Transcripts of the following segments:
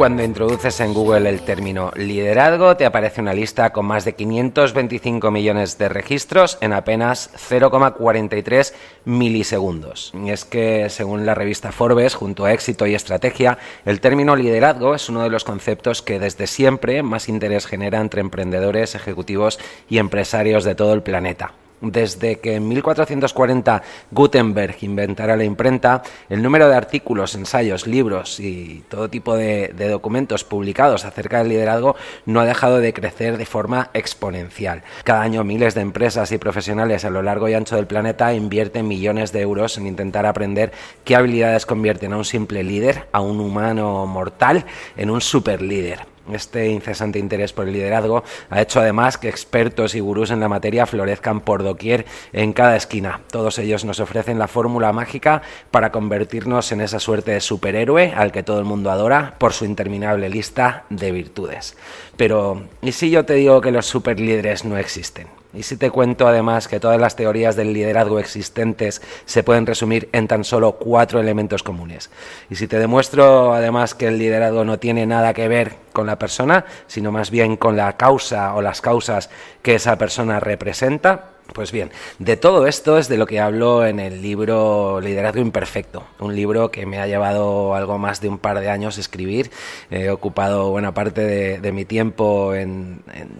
Cuando introduces en Google el término liderazgo, te aparece una lista con más de 525 millones de registros en apenas 0,43 milisegundos. Y es que, según la revista Forbes, junto a éxito y estrategia, el término liderazgo es uno de los conceptos que desde siempre más interés genera entre emprendedores, ejecutivos y empresarios de todo el planeta. Desde que en 1440 Gutenberg inventara la imprenta, el número de artículos, ensayos, libros y todo tipo de, de, documentos publicados acerca del liderazgo no ha dejado de crecer de forma exponencial. Cada año miles de empresas y profesionales a lo largo y ancho del planeta invierten millones de euros en intentar aprender qué habilidades convierten a un simple líder, a un humano mortal, en un super líder. Este incesante interés por el liderazgo ha hecho además que expertos y gurús en la materia florezcan por doquier en cada esquina. Todos ellos nos ofrecen la fórmula mágica para convertirnos en esa suerte de superhéroe al que todo el mundo adora por su interminable lista de virtudes. Pero, ¿y si yo te digo que los superlíderes no existen? Y si te cuento además que todas las teorías del liderazgo existentes se pueden resumir en tan solo cuatro elementos comunes. Y si te demuestro además que el liderazgo no tiene nada que ver con la persona, sino más bien con la causa o las causas que esa persona representa, pues bien, de todo esto es de lo que hablo en el libro Liderazgo Imperfecto, un libro que me ha llevado algo más de un par de años escribir. He ocupado buena parte de, mi tiempo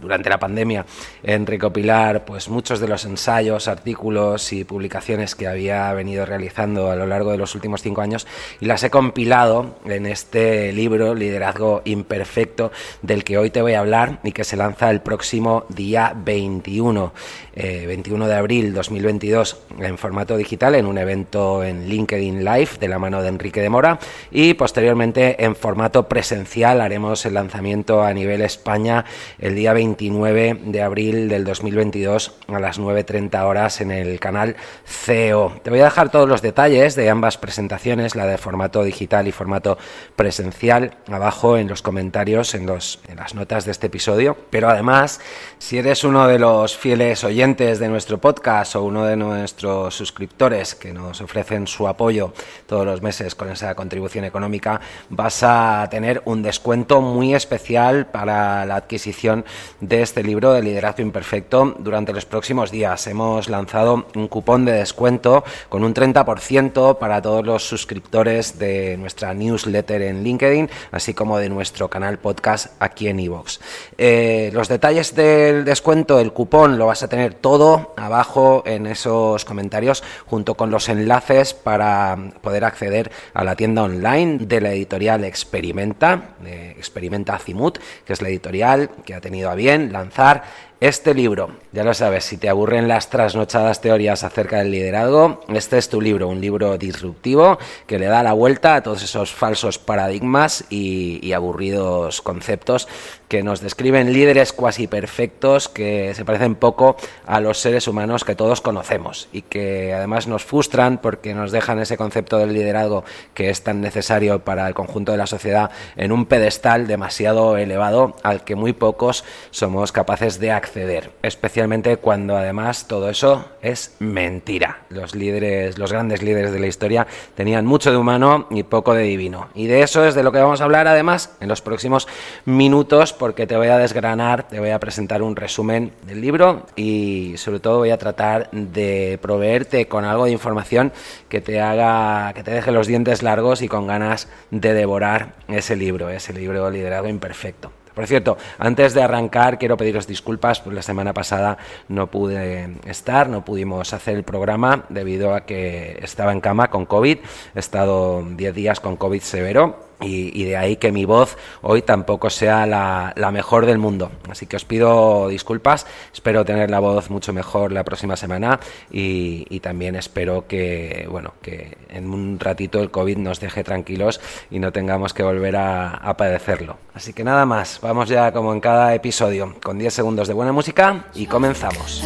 durante la pandemia en recopilar pues, muchos de los ensayos, artículos y publicaciones que había venido realizando a lo largo de los últimos cinco años y las he compilado en este libro Liderazgo Imperfecto del que hoy te voy a hablar y que se lanza el próximo día 21. Eh, 21 de abril 2022 en formato digital en un evento en LinkedIn Live de la mano de Enrique de Mora y posteriormente en formato presencial haremos el lanzamiento a nivel España el día 29 de abril del 2022 a las 9.30 horas en el canal CEO. Te voy a dejar todos los detalles de ambas presentaciones, la de formato digital y formato presencial, abajo en los comentarios, en, los, en las notas de este episodio. Pero además, si eres uno de los fieles oyentes de nuestro podcast o uno de nuestros suscriptores que nos ofrecen su apoyo todos los meses con esa contribución económica, vas a tener un descuento muy especial para la adquisición de este libro de Liderazgo Imperfecto durante los próximos días. Hemos lanzado un cupón de descuento con un 30% para todos los suscriptores de nuestra newsletter en LinkedIn, así como de nuestro canal podcast aquí en iVoox. Eh, los detalles del descuento, del cupón, lo vas a tener todo abajo en esos comentarios junto con los enlaces para poder acceder a la tienda online de la editorial Experimenta, de Experimenta Azimut, que es la editorial que ha tenido a bien lanzar este libro, ya lo sabes, si te aburren las trasnochadas teorías acerca del liderazgo, este es tu libro, un libro disruptivo que le da la vuelta a todos esos falsos paradigmas y aburridos conceptos que nos describen líderes cuasi perfectos que se parecen poco a los seres humanos que todos conocemos y que además nos frustran porque nos dejan ese concepto del liderazgo que es tan necesario para el conjunto de la sociedad en un pedestal demasiado elevado al que muy pocos somos capaces de acceder, especialmente cuando además todo eso es mentira. Los líderes, los grandes líderes de la historia tenían mucho de humano y poco de divino. Y de eso es de lo que vamos a hablar además en los próximos minutos porque te voy a desgranar, te voy a presentar un resumen del libro y sobre todo voy a tratar de proveerte con algo de información que te haga, que te deje los dientes largos y con ganas de devorar ese libro, ese libro Liderazgo Imperfecto. Por cierto, antes de arrancar quiero pediros disculpas, pues la semana pasada no pude estar, no pudimos hacer el programa debido a que estaba en cama con COVID, he estado 10 días con COVID severo y, de ahí que mi voz hoy tampoco sea la, mejor del mundo. Así que os pido disculpas, espero tener la voz mucho mejor la próxima semana y, también espero que, bueno, que en un ratito el COVID nos deje tranquilos y no tengamos que volver a, a padecerlo. Así que nada más, vamos ya como en cada episodio, con 10 segundos de buena música y comenzamos.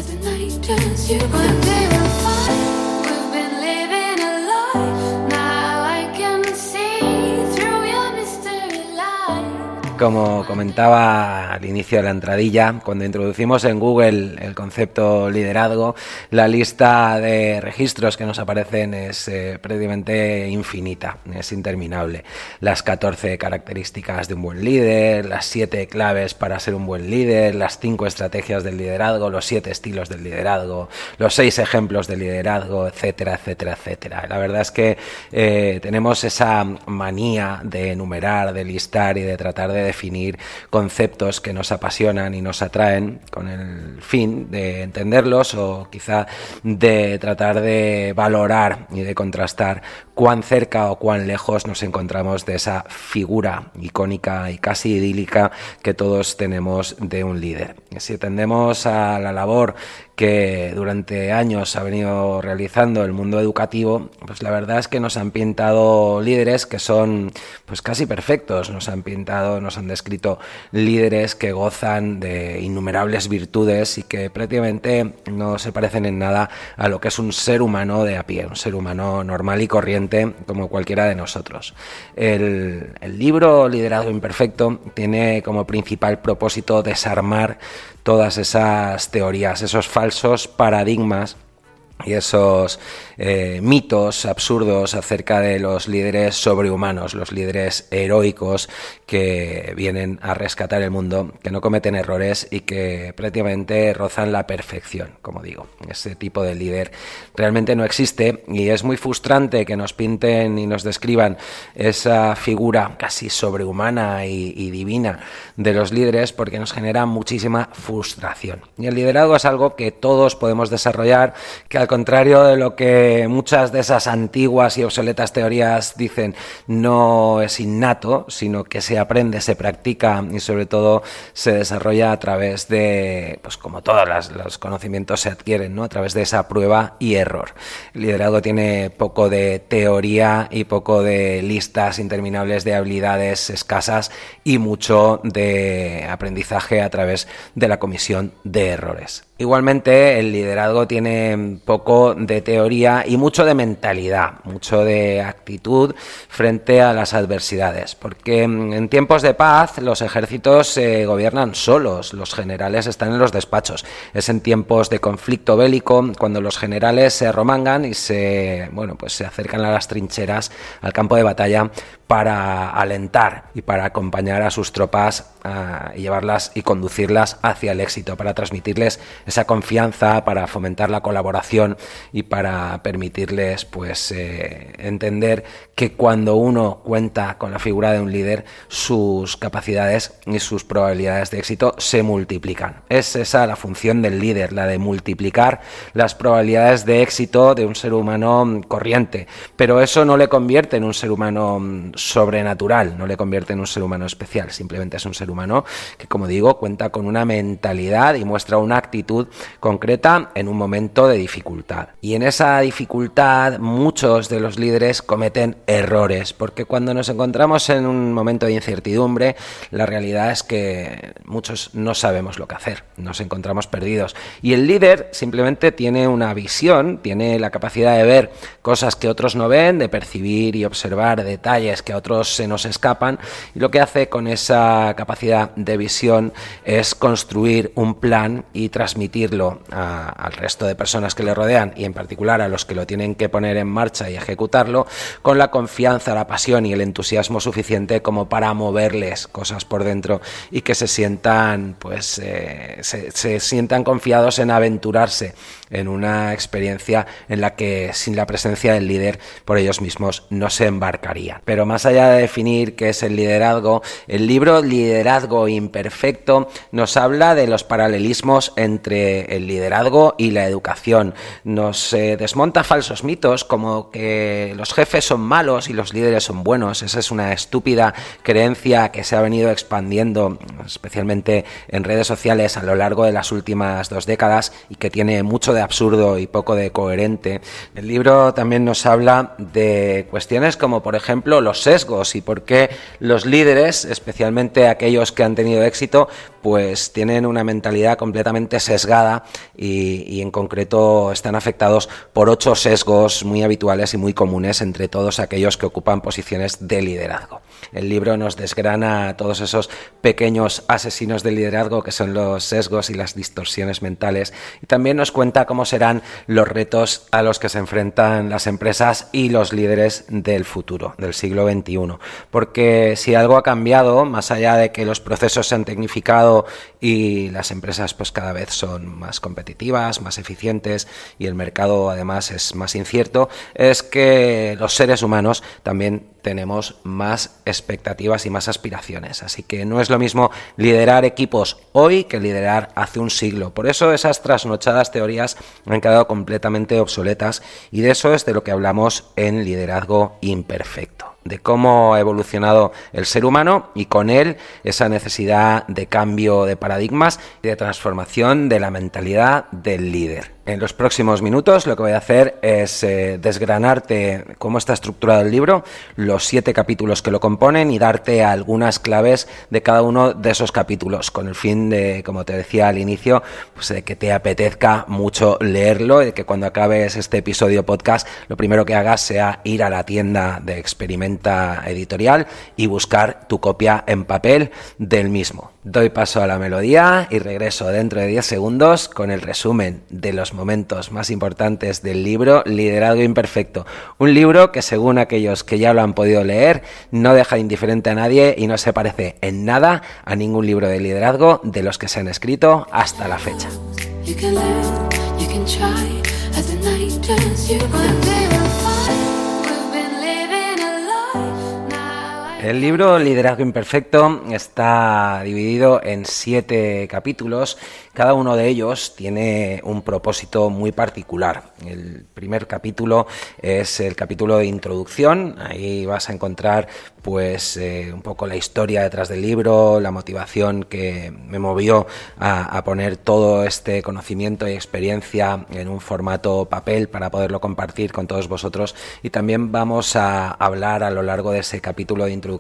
Como comentaba al inicio de la entradilla, cuando introducimos en Google el concepto liderazgo, la lista de registros que nos aparecen es eh, prácticamente infinita, es interminable. Las 14 características de un buen líder, las 7 claves para ser un buen líder, las 5 estrategias del liderazgo, los 7 estilos del liderazgo, los 6 ejemplos de liderazgo, etcétera, etcétera, etcétera. La verdad es que eh, tenemos esa manía de enumerar, de listar y de tratar de definir conceptos que nos apasionan y nos atraen con el fin de entenderlos o quizá de tratar de valorar y de contrastar cuán cerca o cuán lejos nos encontramos de esa figura icónica y casi idílica que todos tenemos de un líder. Si atendemos a la labor que durante años ha venido realizando el mundo educativo, pues la verdad es que nos han pintado líderes que son pues casi perfectos, nos han pintado, nos han descrito líderes que gozan de innumerables virtudes y que prácticamente no se parecen en nada a lo que es un ser humano de a pie, un ser humano normal y corriente como cualquiera de nosotros. El, el libro Liderazgo Imperfecto tiene como principal propósito desarmar todas esas teorías, esos falsos paradigmas y esos eh, mitos absurdos acerca de los líderes sobrehumanos, los líderes heroicos que vienen a rescatar el mundo, que no cometen errores y que prácticamente rozan la perfección, como digo. Ese tipo de líder realmente no existe y es muy frustrante que nos pinten y nos describan esa figura casi sobrehumana y, y divina de los líderes porque nos genera muchísima frustración. Y el liderazgo es algo que todos podemos desarrollar, que al contrario de lo que muchas de esas antiguas y obsoletas teorías dicen no es innato, sino que se aprende, se practica y sobre todo se desarrolla a través de, pues como todos los conocimientos se adquieren, ¿no? A través de esa prueba y error. El liderazgo tiene poco de teoría y poco de listas interminables de habilidades escasas y mucho de aprendizaje a través de la comisión de errores. Igualmente, el liderazgo tiene poco de teoría y mucho de mentalidad, mucho de actitud frente a las adversidades, porque en tiempos de paz los ejércitos se gobiernan solos, los generales están en los despachos. Es en tiempos de conflicto bélico cuando los generales se romangan y se, bueno, pues se acercan a las trincheras, al campo de batalla para alentar y para acompañar a sus tropas y llevarlas y conducirlas hacia el éxito, para transmitirles esa confianza, para fomentar la colaboración y para permitirles pues eh, entender que cuando uno cuenta con la figura de un líder, sus capacidades y sus probabilidades de éxito se multiplican. Es esa la función del líder, la de multiplicar las probabilidades de éxito de un ser humano corriente, pero eso no le convierte en un ser humano sobrenatural, no le convierte en un ser humano especial, simplemente es un ser humano que, como digo, cuenta con una mentalidad y muestra una actitud concreta en un momento de dificultad. Y en esa dificultad muchos de los líderes cometen errores, porque cuando nos encontramos en un momento de incertidumbre, la realidad es que muchos no sabemos lo que hacer, nos encontramos perdidos. Y el líder simplemente tiene una visión, tiene la capacidad de ver cosas que otros no ven, de percibir y observar detalles que a otros se nos escapan y lo que hace con esa capacidad de visión es construir un plan y transmitirlo al resto de personas que le rodean y en particular a los que lo tienen que poner en marcha y ejecutarlo con la confianza, la pasión y el entusiasmo suficiente como para moverles cosas por dentro y que se sientan pues eh, se, se sientan confiados en aventurarse en una experiencia en la que sin la presencia del líder por ellos mismos no se embarcarían. Pero más allá de definir qué es el liderazgo, el libro Liderazgo imperfecto, nos habla de los paralelismos entre el liderazgo y la educación. Nos eh, desmonta falsos mitos como que los jefes son malos y los líderes son buenos. Esa es una estúpida creencia que se ha venido expandiendo, especialmente en redes sociales a lo largo de las últimas dos décadas y que tiene mucho de absurdo y poco de coherente. El libro también nos habla de cuestiones como, por ejemplo, los sesgos y por qué los líderes, especialmente aquellos que han tenido éxito, pues tienen una mentalidad completamente sesgada y, en concreto están afectados por ocho sesgos muy habituales y muy comunes entre todos aquellos que ocupan posiciones de liderazgo. El libro nos desgrana todos esos pequeños asesinos del liderazgo que son los sesgos y las distorsiones mentales y también nos cuenta cómo serán los retos a los que se enfrentan las empresas y los líderes del futuro, del siglo XXI. Porque si algo ha cambiado, más allá de que los procesos se han tecnificado, y las empresas pues cada vez son más competitivas, más eficientes y el mercado además es más incierto, es que los seres humanos también tenemos más expectativas y más aspiraciones. Así que no es lo mismo liderar equipos hoy que liderar hace un siglo. Por eso esas trasnochadas teorías han quedado completamente obsoletas y de eso es de lo que hablamos en liderazgo imperfecto de cómo ha evolucionado el ser humano y con él esa necesidad de cambio de paradigmas y de transformación de la mentalidad del líder. En los próximos minutos lo que voy a hacer es eh, desgranarte cómo está estructurado el libro, los siete capítulos que lo componen y darte algunas claves de cada uno de esos capítulos, con el fin de, como te decía al inicio, pues que te apetezca mucho leerlo y de que cuando acabes este episodio podcast lo primero que hagas sea ir a la tienda de Experimenta Editorial y buscar tu copia en papel del mismo. Doy paso a la melodía y regreso dentro de 10 segundos con el resumen de los momentos más importantes del libro Liderazgo Imperfecto. Un libro que según aquellos que ya lo han podido leer no deja indiferente a nadie y no se parece en nada a ningún libro de liderazgo de los que se han escrito hasta la fecha. El libro Liderazgo Imperfecto está dividido en siete capítulos. Cada uno de ellos tiene un propósito muy particular. El primer capítulo es el capítulo de introducción. Ahí vas a encontrar pues eh, un poco la historia detrás del libro, la motivación que me movió a, a, poner todo este conocimiento y experiencia en un formato papel para poderlo compartir con todos vosotros y también vamos a hablar a lo largo de ese capítulo de introducción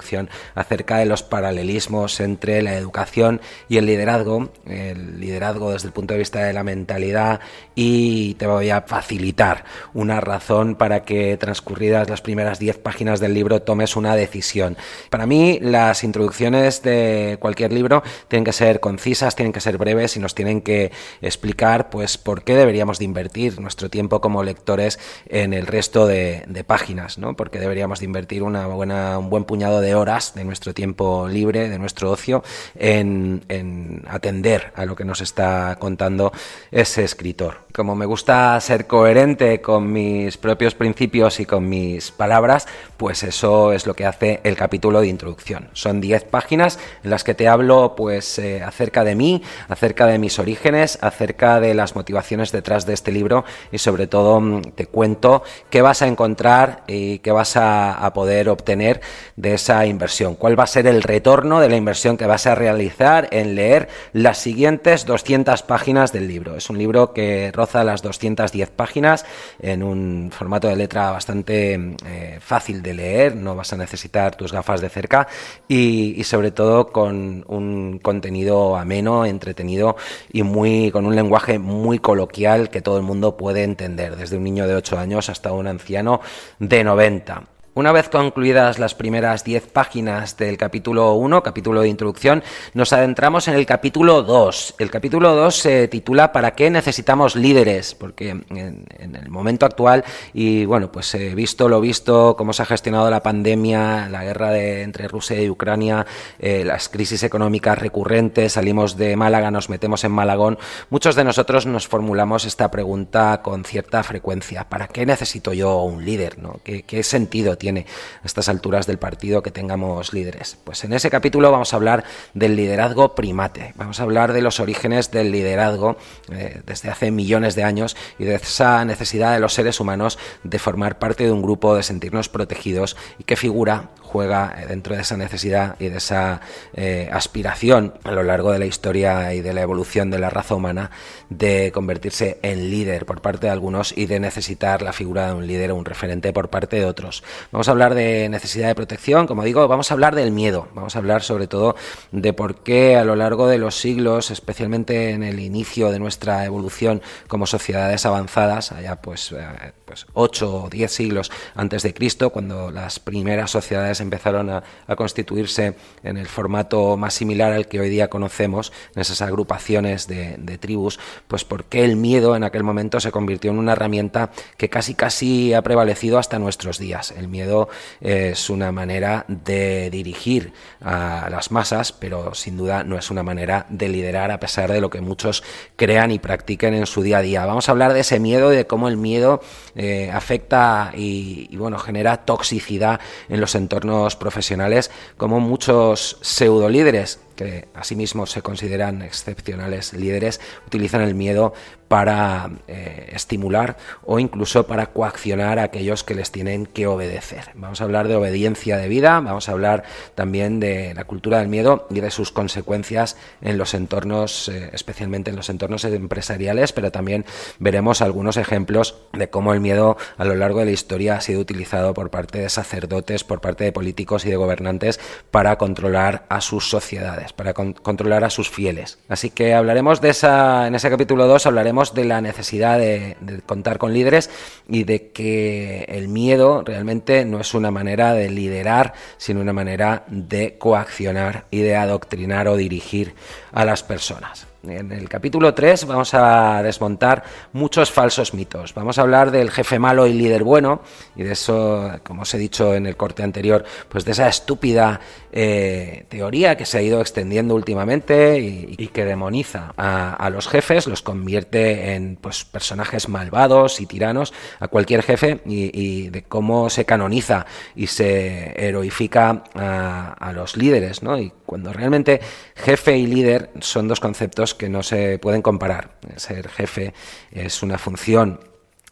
acerca de los paralelismos entre la educación y el liderazgo, el liderazgo desde el punto de vista de la mentalidad y te voy a facilitar una razón para que transcurridas las primeras 10 páginas del libro tomes una decisión para mí, las introducciones de cualquier libro tienen que ser concisas, tienen que ser breves y nos tienen que explicar pues por qué deberíamos de invertir nuestro tiempo como lectores en el resto de, páginas, ¿no? Porque deberíamos de invertir una buena, un buen puñado de horas de nuestro tiempo libre, de nuestro ocio, en, en atender a lo que nos está contando ese escritor. Como me gusta ser coherente con mis propios principios y con mis palabras, pues eso es lo que hace el capítulo de introducción. Son 10 páginas en las que te hablo pues eh, acerca de mí, acerca de mis orígenes, acerca de las motivaciones detrás de este libro y sobre todo mm, te cuento qué vas a encontrar y qué vas a, poder obtener de esa inversión, cuál va a ser el retorno de la inversión que vas a realizar en leer las siguientes 200 páginas del libro. Es un libro que roza las 210 páginas en un formato de letra bastante eh, fácil de leer, no vas a necesitar tus gafas de cerca y, sobre todo con un contenido ameno, entretenido y muy con un lenguaje muy coloquial que todo el mundo puede entender, desde un niño de 8 años hasta un anciano de 90. Una vez concluidas las primeras 10 páginas del capítulo 1, capítulo de introducción, nos adentramos en el capítulo 2. El capítulo 2 se titula ¿Para qué necesitamos líderes? Porque en, el momento actual, y bueno, pues he visto lo visto, cómo se ha gestionado la pandemia, la guerra entre Rusia y Ucrania, eh, las crisis económicas recurrentes, salimos de Málaga, nos metemos en Malagón, muchos de nosotros nos formulamos esta pregunta con cierta frecuencia. ¿Para qué necesito yo un líder? ¿Qué, qué sentido tiene? A estas alturas del partido que tengamos líderes. Pues en ese capítulo vamos a hablar del liderazgo primate, vamos a hablar de los orígenes del liderazgo eh, desde hace millones de años y de esa necesidad de los seres humanos de formar parte de un grupo, de sentirnos protegidos y qué figura juega dentro de esa necesidad y de esa eh, aspiración a lo largo de la historia y de la evolución de la raza humana de convertirse en líder por parte de algunos y de necesitar la figura de un líder o un referente por parte de otros. Vamos a hablar de necesidad de protección, como digo, vamos a hablar del miedo, vamos a hablar sobre todo de por qué a lo largo de los siglos, especialmente en el inicio de nuestra evolución como sociedades avanzadas, allá pues, eh, pues 8 o 10 siglos antes de Cristo, cuando las primeras sociedades empezaron a, constituirse en el formato más similar al que hoy día conocemos, en esas agrupaciones de, tribus, pues porque el miedo en aquel momento se convirtió en una herramienta que casi casi ha prevalecido hasta nuestros días. El miedo es una manera de dirigir a las masas, pero sin duda no es una manera de liderar a pesar de lo que muchos crean y practiquen en su día a día. Vamos a hablar de ese miedo y de cómo el miedo eh, afecta y, y bueno genera toxicidad en los entornos profesionales como muchos pseudo líderes que asimismo se consideran excepcionales líderes, utilizan el miedo para eh, estimular o incluso para coaccionar a aquellos que les tienen que obedecer. Vamos a hablar de obediencia de vida, vamos a hablar también de la cultura del miedo y de sus consecuencias en los entornos, eh, especialmente en los entornos empresariales, pero también veremos algunos ejemplos de cómo el miedo a lo largo de la historia ha sido utilizado por parte de sacerdotes, por parte de políticos y de gobernantes para controlar a sus sociedades para controlar a sus fieles. Así que hablaremos de esa, en ese capítulo 2 hablaremos de la necesidad de, contar con líderes y de que el miedo realmente no es una manera de liderar, sino una manera de coaccionar y de adoctrinar o dirigir a las personas. En el capítulo 3 vamos a desmontar muchos falsos mitos. Vamos a hablar del jefe malo y líder bueno, y de eso, como os he dicho en el corte anterior, pues de esa estúpida eh, teoría que se ha ido extendiendo últimamente y, que demoniza a, los jefes, los convierte en pues, personajes malvados y tiranos a cualquier jefe, y, de cómo se canoniza y se heroifica a, a los líderes, ¿no? Y cuando realmente jefe y líder son dos conceptos que no se pueden comparar. Ser jefe es una función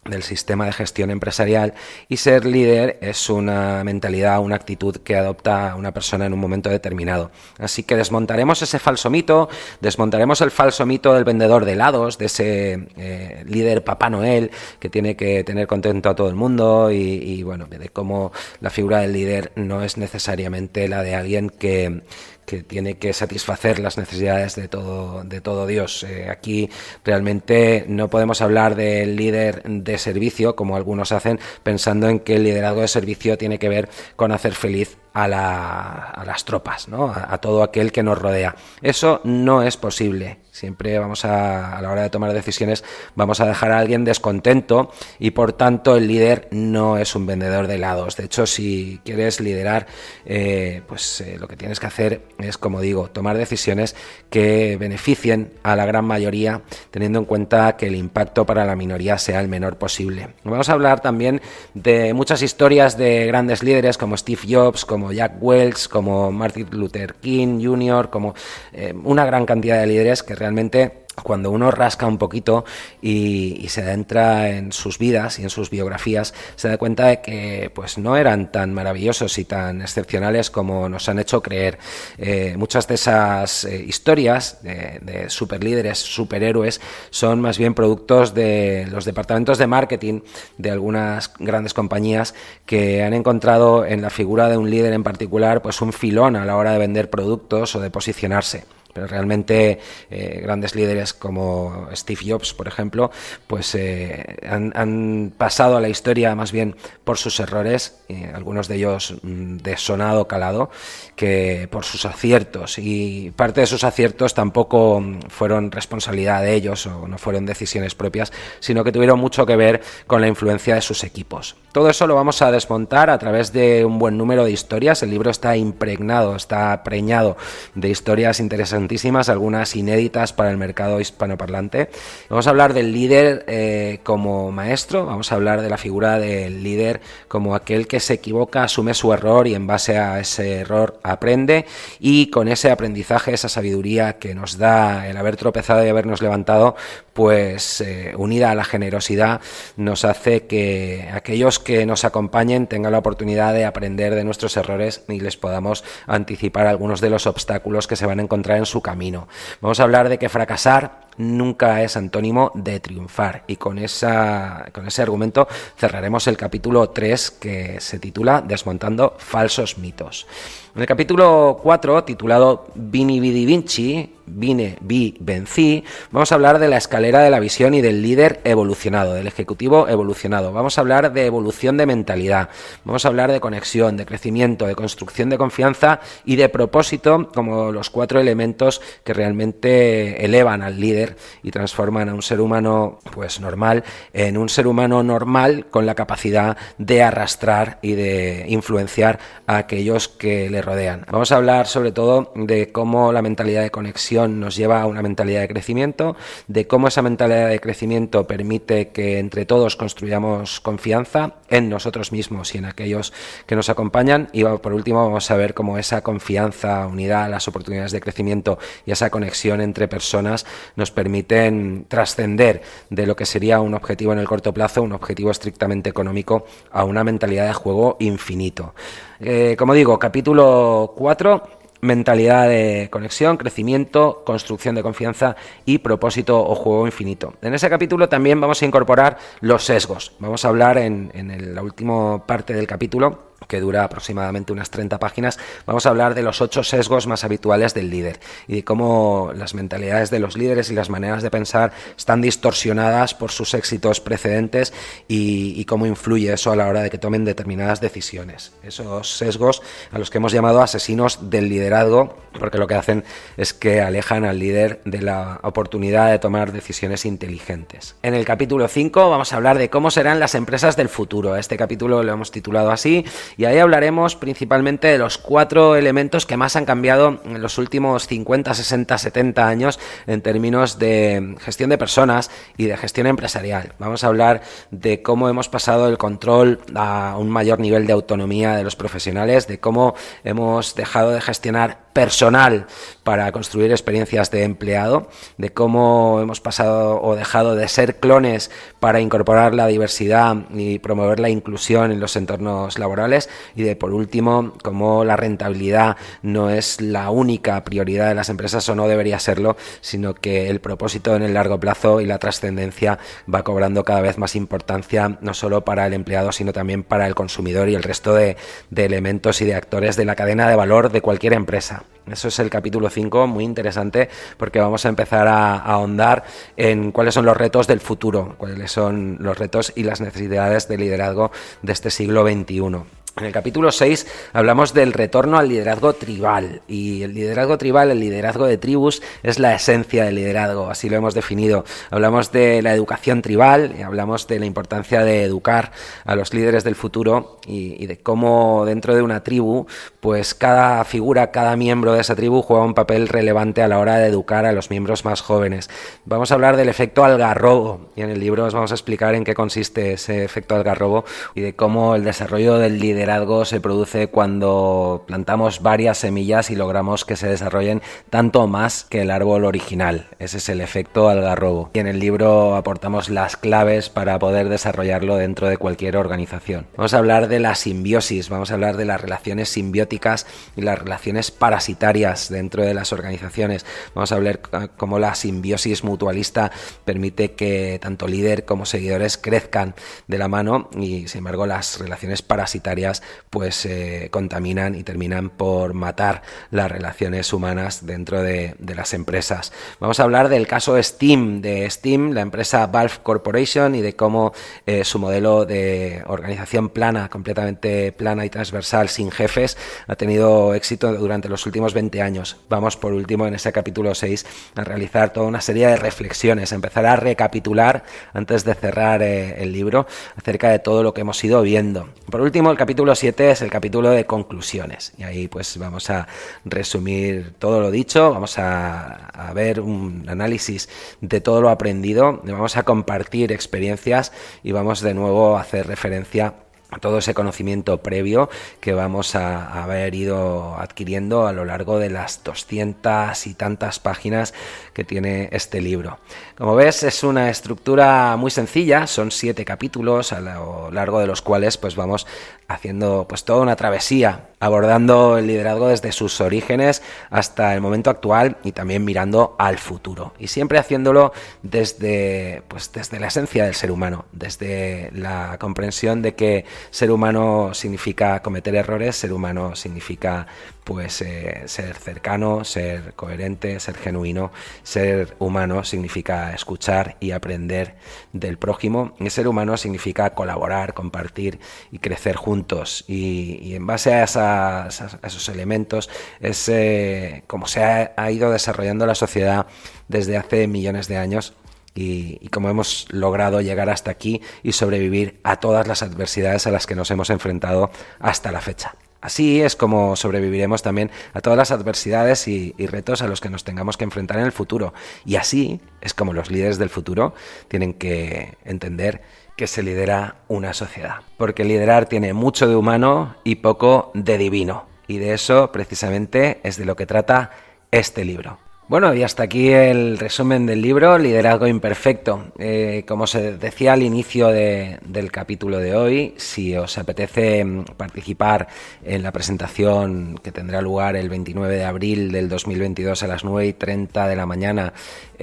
del sistema de gestión empresarial y ser líder es una mentalidad, una actitud que adopta una persona en un momento determinado. Así que desmontaremos ese falso mito, desmontaremos el falso mito del vendedor de helados, de ese eh, líder Papá Noel que tiene que tener contento a todo el mundo y, y bueno, de cómo la figura del líder no es necesariamente la de alguien que que tiene que satisfacer las necesidades de todo, de todo Dios. Eh, aquí realmente no podemos hablar del líder de servicio, como algunos hacen, pensando en que el liderazgo de servicio tiene que ver con hacer feliz a, las tropas, ¿no? a, todo aquel que nos rodea. Eso no es posible. Siempre vamos a, a la hora de tomar decisiones, vamos a dejar a alguien descontento y por tanto el líder no es un vendedor de helados. De hecho, si quieres liderar, eh, pues eh, lo que tienes que hacer es, como digo, tomar decisiones que beneficien a la gran mayoría, teniendo en cuenta que el impacto para la minoría sea el menor posible. Vamos a hablar también de muchas historias de grandes líderes como Steve Jobs, como Jack Welch, como Martin Luther King Jr., como eh, una gran cantidad de líderes que realmente cuando uno rasca un poquito y, se adentra en sus vidas y en sus biografías, se da cuenta de que pues no eran tan maravillosos y tan excepcionales como nos han hecho creer. Eh, muchas de esas eh, historias de, de superlíderes, superhéroes, son más bien productos de los departamentos de marketing de algunas grandes compañías que han encontrado en la figura de un líder en particular pues un filón a la hora de vender productos o de posicionarse pero realmente eh, grandes líderes como Steve Jobs, por ejemplo, pues eh, han, pasado a la historia más bien por sus errores, algunos de ellos mm, de sonado calado, que por sus aciertos. Y parte de sus aciertos tampoco fueron responsabilidad de ellos o no fueron decisiones propias, sino que tuvieron mucho que ver con la influencia de sus equipos. Todo eso lo vamos a desmontar a través de un buen número de historias. El libro está impregnado, está preñado de historias interesantes interesantísimas, algunas inéditas para el mercado hispanoparlante. Vamos a hablar del líder eh, como maestro, vamos a hablar de la figura del líder como aquel que se equivoca, asume su error y en base a ese error aprende y con ese aprendizaje, esa sabiduría que nos da el haber tropezado y habernos levantado, pues eh, unida a la generosidad nos hace que aquellos que nos acompañen tengan la oportunidad de aprender de nuestros errores y les podamos anticipar algunos de los obstáculos que se van a encontrar en su camino. Vamos a hablar de que fracasar nunca es antónimo de triunfar y con, esa, con ese argumento cerraremos el capítulo 3 que se titula Desmontando falsos mitos. En el capítulo 4, titulado Vini Vidi Vinci, Vine, Vi, Vencí, vamos a hablar de la escalera de la visión y del líder evolucionado, del ejecutivo evolucionado. Vamos a hablar de evolución de mentalidad, vamos a hablar de conexión, de crecimiento, de construcción de confianza y de propósito como los cuatro elementos que realmente elevan al líder y transforman a un ser humano pues normal en un ser humano normal con la capacidad de arrastrar y de influenciar a aquellos que le rodean. Vamos a hablar sobre todo de cómo la mentalidad de conexión nos lleva a una mentalidad de crecimiento, de cómo esa mentalidad de crecimiento permite que entre todos construyamos confianza en nosotros mismos y en aquellos que nos acompañan. Y por último vamos a ver cómo esa confianza unida a las oportunidades de crecimiento y esa conexión entre personas nos permiten trascender de lo que sería un objetivo en el corto plazo, un objetivo estrictamente económico, a una mentalidad de juego infinito. Eh, como digo, capítulo 4 mentalidad de conexión, crecimiento, construcción de confianza y propósito o juego infinito. En ese capítulo también vamos a incorporar los sesgos. Vamos a hablar en, en la última parte del capítulo que dura aproximadamente unas 30 páginas, vamos a hablar de los ocho sesgos más habituales del líder y de cómo las mentalidades de los líderes y las maneras de pensar están distorsionadas por sus éxitos precedentes y, cómo influye eso a la hora de que tomen determinadas decisiones. Esos sesgos a los que hemos llamado asesinos del liderazgo, porque lo que hacen es que alejan al líder de la oportunidad de tomar decisiones inteligentes. En el capítulo 5 vamos a hablar de cómo serán las empresas del futuro. Este capítulo lo hemos titulado así y ahí hablaremos principalmente de los cuatro elementos que más han cambiado en los últimos 50, 60, 70 años en términos de gestión de personas y de gestión empresarial. Vamos a hablar de cómo hemos pasado el control a un mayor nivel de autonomía de los profesionales, de cómo hemos dejado de gestionar personal para construir experiencias de empleado, de cómo hemos pasado o dejado de ser clones para incorporar la diversidad y promover la inclusión en los entornos laborales y de por último cómo la rentabilidad no es la única prioridad de las empresas o no debería serlo, sino que el propósito en el largo plazo y la trascendencia va cobrando cada vez más importancia no solo para el empleado sino también para el consumidor y el resto de, elementos y de actores de la cadena de valor de cualquier empresa. Eso es el capítulo 5, muy interesante, porque vamos a empezar a, ahondar en cuáles son los retos del futuro, cuáles son los retos y las necesidades de liderazgo de este siglo XXI. En el capítulo 6 hablamos del retorno al liderazgo tribal y el liderazgo tribal, el liderazgo de tribus es la esencia del liderazgo, así lo hemos definido. Hablamos de la educación tribal y hablamos de la importancia de educar a los líderes del futuro y, de cómo dentro de una tribu, pues cada figura, cada miembro de esa tribu juega un papel relevante a la hora de educar a los miembros más jóvenes. Vamos a hablar del efecto algarrobo y en el libro os vamos a explicar en qué consiste ese efecto algarrobo y de cómo el desarrollo del liderazgo liderazgo se produce cuando plantamos varias semillas y logramos que se desarrollen tanto más que el árbol original. Ese es el efecto algarrobo. Y en el libro aportamos las claves para poder desarrollarlo dentro de cualquier organización. Vamos a hablar de la simbiosis, vamos a hablar de las relaciones simbióticas y las relaciones parasitarias dentro de las organizaciones. Vamos a hablar cómo la simbiosis mutualista permite que tanto líder como seguidores crezcan de la mano y sin embargo las relaciones parasitarias pues eh, contaminan y terminan por matar las relaciones humanas dentro de, las empresas. Vamos a hablar del caso Steam, de Steam, la empresa Valve Corporation y de cómo eh, su modelo de organización plana, completamente plana y transversal, sin jefes, ha tenido éxito durante los últimos 20 años. Vamos por último en ese capítulo 6 a realizar toda una serie de reflexiones, empezar a recapitular antes de cerrar eh, el libro acerca de todo lo que hemos ido viendo. Por último, el capítulo capítulo 7 es el capítulo de conclusiones. Y ahí pues vamos a resumir todo lo dicho, vamos a, a ver un análisis de todo lo aprendido, vamos a compartir experiencias y vamos de nuevo a hacer referencia todo ese conocimiento previo que vamos a, haber ido adquiriendo a lo largo de las 200 y tantas páginas que tiene este libro. Como ves, es una estructura muy sencilla, son siete capítulos a lo largo de los cuales pues vamos haciendo pues toda una travesía, abordando el liderazgo desde sus orígenes hasta el momento actual y también mirando al futuro. Y siempre haciéndolo desde pues desde la esencia del ser humano, desde la comprensión de que ser humano significa cometer errores, ser humano significa pues eh, ser cercano, ser coherente, ser genuino, ser humano significa escuchar y aprender del prójimo, y ser humano significa colaborar, compartir y crecer juntos. Y, en base a, esos elementos es eh, como se ha, ido desarrollando la sociedad desde hace millones de años y, y, cómo hemos logrado llegar hasta aquí y sobrevivir a todas las adversidades a las que nos hemos enfrentado hasta la fecha. Así es como sobreviviremos también a todas las adversidades y, retos a los que nos tengamos que enfrentar en el futuro. Y así es como los líderes del futuro tienen que entender que se lidera una sociedad. Porque liderar tiene mucho de humano y poco de divino. Y de eso precisamente es de lo que trata este libro. Bueno, y hasta aquí el resumen del libro Liderazgo Imperfecto. Eh, como se decía al inicio del capítulo de hoy, si os apetece mm, participar en la presentación que tendrá lugar el 29 de abril del 2022 a las 9 y 30 de la mañana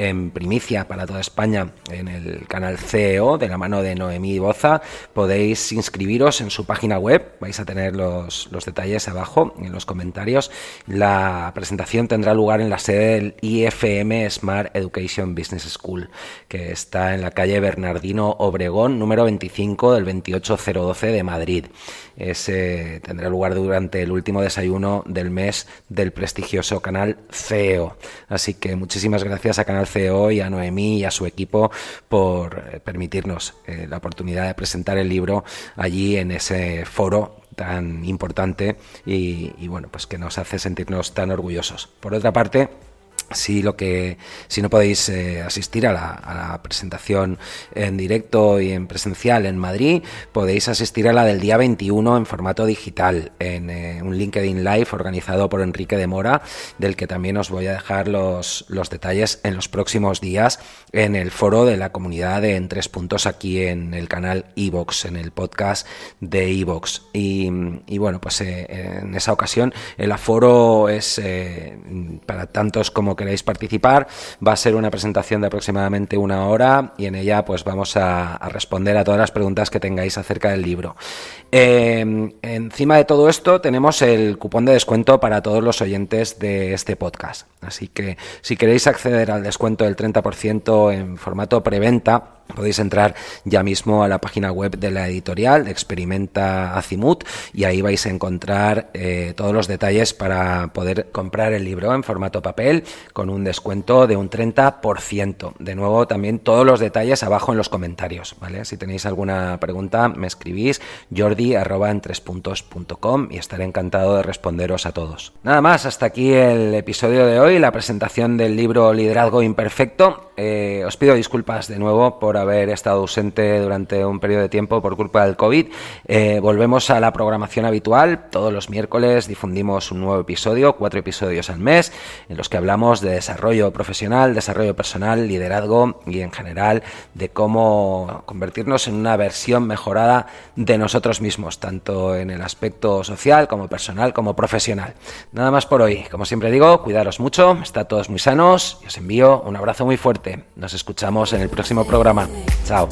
en primicia para toda España en el canal CEO de la mano de Noemí Boza, podéis inscribiros en su página web, vais a tener los, los detalles abajo en los comentarios. La presentación tendrá lugar en la sede del IFM Smart Education Business School, que está en la calle Bernardino Obregón, número 25 del 28012 de Madrid. Ese tendrá lugar durante el último desayuno del mes del prestigioso canal CEO. Así que muchísimas gracias a Canal CEO y a Noemí y a su equipo por eh, permitirnos eh, la oportunidad de presentar el libro allí en ese foro tan importante y, y bueno, pues que nos hace sentirnos tan orgullosos. Por otra parte, si lo que si no podéis eh, asistir a la, presentación en directo y en presencial en Madrid podéis asistir a la del día 21 en formato digital en eh, un LinkedIn Live organizado por Enrique de Mora del que también os voy a dejar los, los detalles en los próximos días en el foro de la comunidad de En Tres Puntos aquí en el canal Evox en el podcast de Evox. Y, bueno pues eh, en esa ocasión el aforo es para tantos como queréis participar. Va a ser una presentación de aproximadamente una hora y en ella pues vamos a, responder a todas las preguntas que tengáis acerca del libro. Eh, encima de todo esto tenemos el cupón de descuento para todos los oyentes de este podcast. Así que si queréis acceder al descuento del 30% en formato preventa, Podéis entrar ya mismo a la página web de la editorial Experimenta Azimut y ahí vais a encontrar eh, todos los detalles para poder comprar el libro en formato papel con un descuento de un 30%. De nuevo, también todos los detalles abajo en los comentarios. ¿vale? Si tenéis alguna pregunta, me escribís jordi en tres y estaré encantado de responderos a todos. Nada más, hasta aquí el episodio de hoy, la presentación del libro Liderazgo Imperfecto. Eh, os pido disculpas de nuevo por haber estado ausente durante un periodo de tiempo por culpa del COVID. Eh, volvemos a la programación habitual. Todos los miércoles difundimos un nuevo episodio, cuatro episodios al mes, en los que hablamos de desarrollo profesional, desarrollo personal, liderazgo y en general de cómo convertirnos en una versión mejorada de nosotros mismos, tanto en el aspecto social como personal como profesional. Nada más por hoy. Como siempre digo, cuidaros mucho, está todos muy sanos y os envío un abrazo muy fuerte. Nos escuchamos en el próximo programa. Chao.